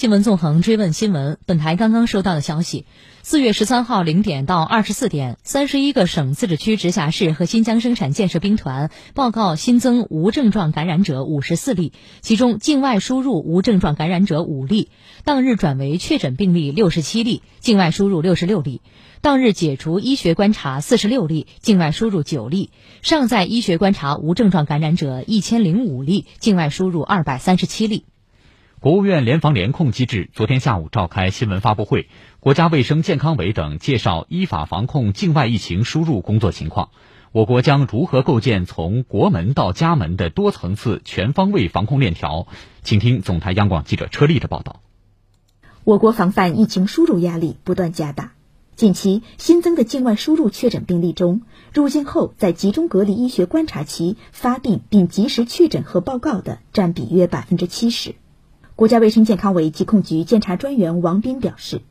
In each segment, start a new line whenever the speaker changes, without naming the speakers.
新闻纵横追问新闻，本台刚刚收到的消息：四月十三号零点到二十四点，三十一个省、自治区、直辖市和新疆生产建设兵团报告新增无症状感染者五十四例，其中境外输入无症状感染者五例，当日转为确诊病例六十七例，境外输入六十六例；当日解除医学观察四十六例，境外输入九例；尚在医学观察无症状感染者一千零五例，境外输入二百三十七例。
国务院联防联控机制昨天下午召开新闻发布会，国家卫生健康委等介绍依法防控境外疫情输入工作情况。我国将如何构建从国门到家门的多层次、全方位防控链条？请听总台央广记者车丽的报道。
我国防范疫情输入压力不断加大，近期新增的境外输入确诊病例中，入境后在集中隔离医学观察期发病并及时确诊和报告的占比约百分之七十。国家卫生健康委疾控局监察专员王斌表示，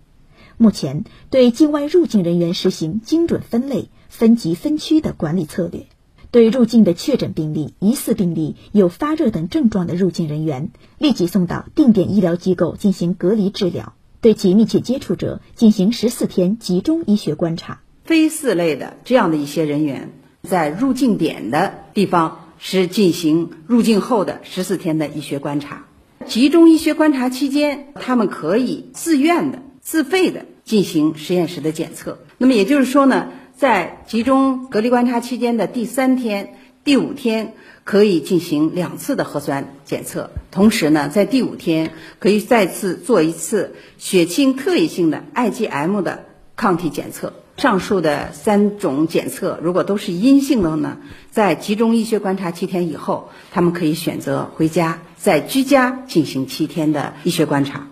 目前对境外入境人员实行精准分类、分级分区的管理策略，对入境的确诊病例、疑似病例、有发热等症状的入境人员，立即送到定点医疗机构进行隔离治疗；对其密切接触者进行十四天集中医学观察。
非四类的这样的一些人员，在入境点的地方是进行入境后的十四天的医学观察。集中医学观察期间，他们可以自愿的、自费的进行实验室的检测。那么也就是说呢，在集中隔离观察期间的第三天、第五天，可以进行两次的核酸检测。同时呢，在第五天可以再次做一次血清特异性的 IgM 的抗体检测。上述的三种检测如果都是阴性的呢，在集中医学观察七天以后，他们可以选择回家。在居家进行七天的医学观察，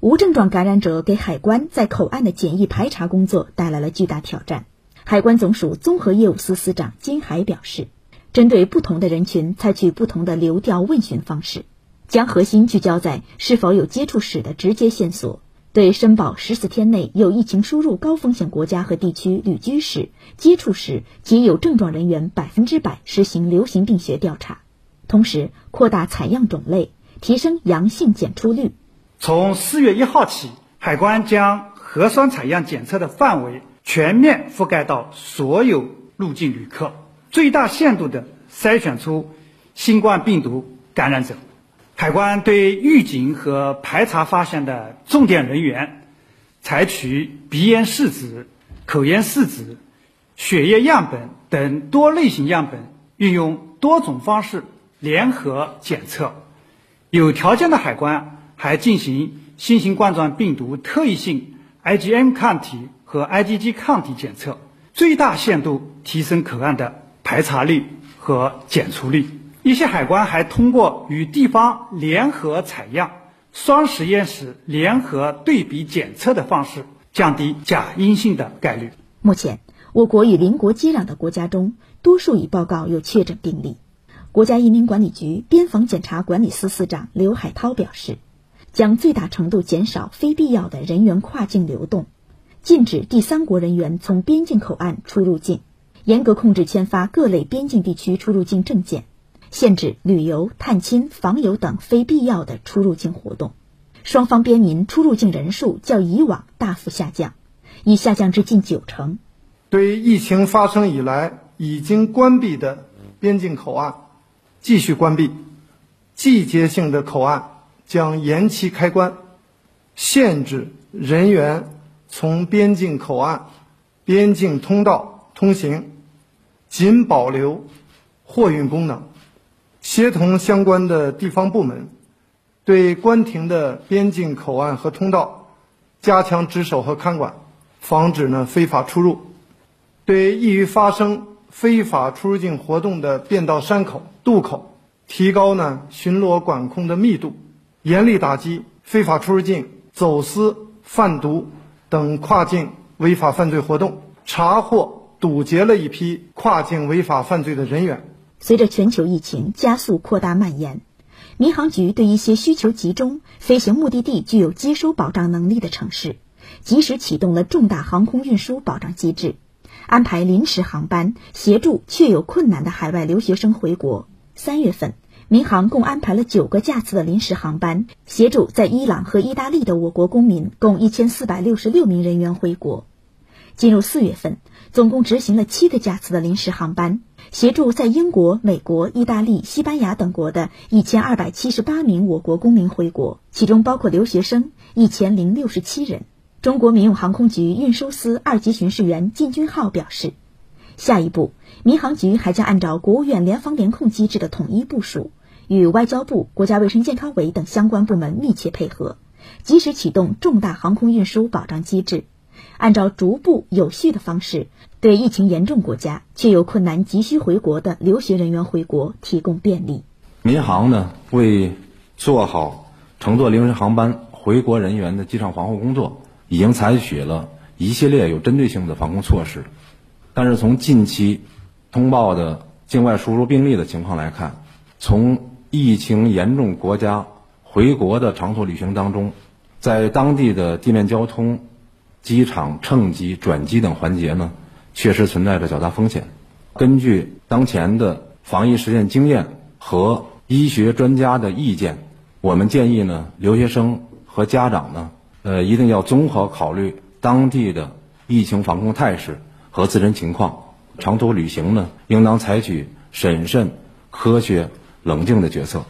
无症状感染者给海关在口岸的检疫排查工作带来了巨大挑战。海关总署综合业务司司长金海表示，针对不同的人群，采取不同的流调问询方式，将核心聚焦在是否有接触史的直接线索，对申报十四天内有疫情输入高风险国家和地区旅居史、接触史及有症状人员百分之百实行流行病学调查。同时扩大采样种类，提升阳性检出率。
从四月一号起，海关将核酸采样检测的范围全面覆盖到所有入境旅客，最大限度地筛选出新冠病毒感染者。海关对预警和排查发现的重点人员，采取鼻咽试纸、口咽试纸、血液样本等多类型样本，运用多种方式。联合检测，有条件的海关还进行新型冠状病毒特异性 IgM 抗体和 IgG 抗体检测，最大限度提升口岸的排查率和检出率。一些海关还通过与地方联合采样、双实验室联合对比检测的方式，降低假阴性的概率。
目前，我国与邻国接壤的国家中，多数已报告有确诊病例。国家移民管理局边防检查管理司司长刘海涛表示，将最大程度减少非必要的人员跨境流动，禁止第三国人员从边境口岸出入境，严格控制签发各类边境地区出入境证件，限制旅游、探亲、访友等非必要的出入境活动。双方边民出入境人数较以往大幅下降，已下降至近九成。
对于疫情发生以来已经关闭的边境口岸，继续关闭，季节性的口岸将延期开关，限制人员从边境口岸、边境通道通行，仅保留货运功能。协同相关的地方部门，对关停的边境口岸和通道加强值守和看管，防止呢非法出入。对易于发生非法出入境活动的便道山口。渡口提高呢巡逻管控的密度，严厉打击非法出入境、走私、贩毒等跨境违法犯罪活动，查获堵截了一批跨境违法犯罪的人员。
随着全球疫情加速扩大蔓延，民航局对一些需求集中、飞行目的地具有接收保障能力的城市，及时启动了重大航空运输保障机制，安排临时航班协助确有困难的海外留学生回国。三月份，民航共安排了九个架次的临时航班，协助在伊朗和意大利的我国公民共一千四百六十六名人员回国。进入四月份，总共执行了七个架次的临时航班，协助在英国、美国、意大利、西班牙等国的一千二百七十八名我国公民回国，其中包括留学生一千零六十七人。中国民用航空局运输司二级巡视员靳军浩表示，下一步，民航局还将按照国务院联防联控机制的统一部署，与外交部、国家卫生健康委等相关部门密切配合，及时启动重大航空运输保障机制，按照逐步有序的方式，对疫情严重国家却有困难急需回国的留学人员回国提供便利。
民航呢，为做好乘坐临时航班回国人员的机场防护工作。已经采取了一系列有针对性的防控措施，但是从近期通报的境外输入病例的情况来看，从疫情严重国家回国的长途旅行当中，在当地的地面交通、机场乘机、转机等环节呢，确实存在着较大风险。根据当前的防疫实践经验和医学专家的意见，我们建议呢，留学生和家长呢。呃，一定要综合考虑当地的疫情防控态势和自身情况。长途旅行呢，应当采取审慎、科学、冷静的决策。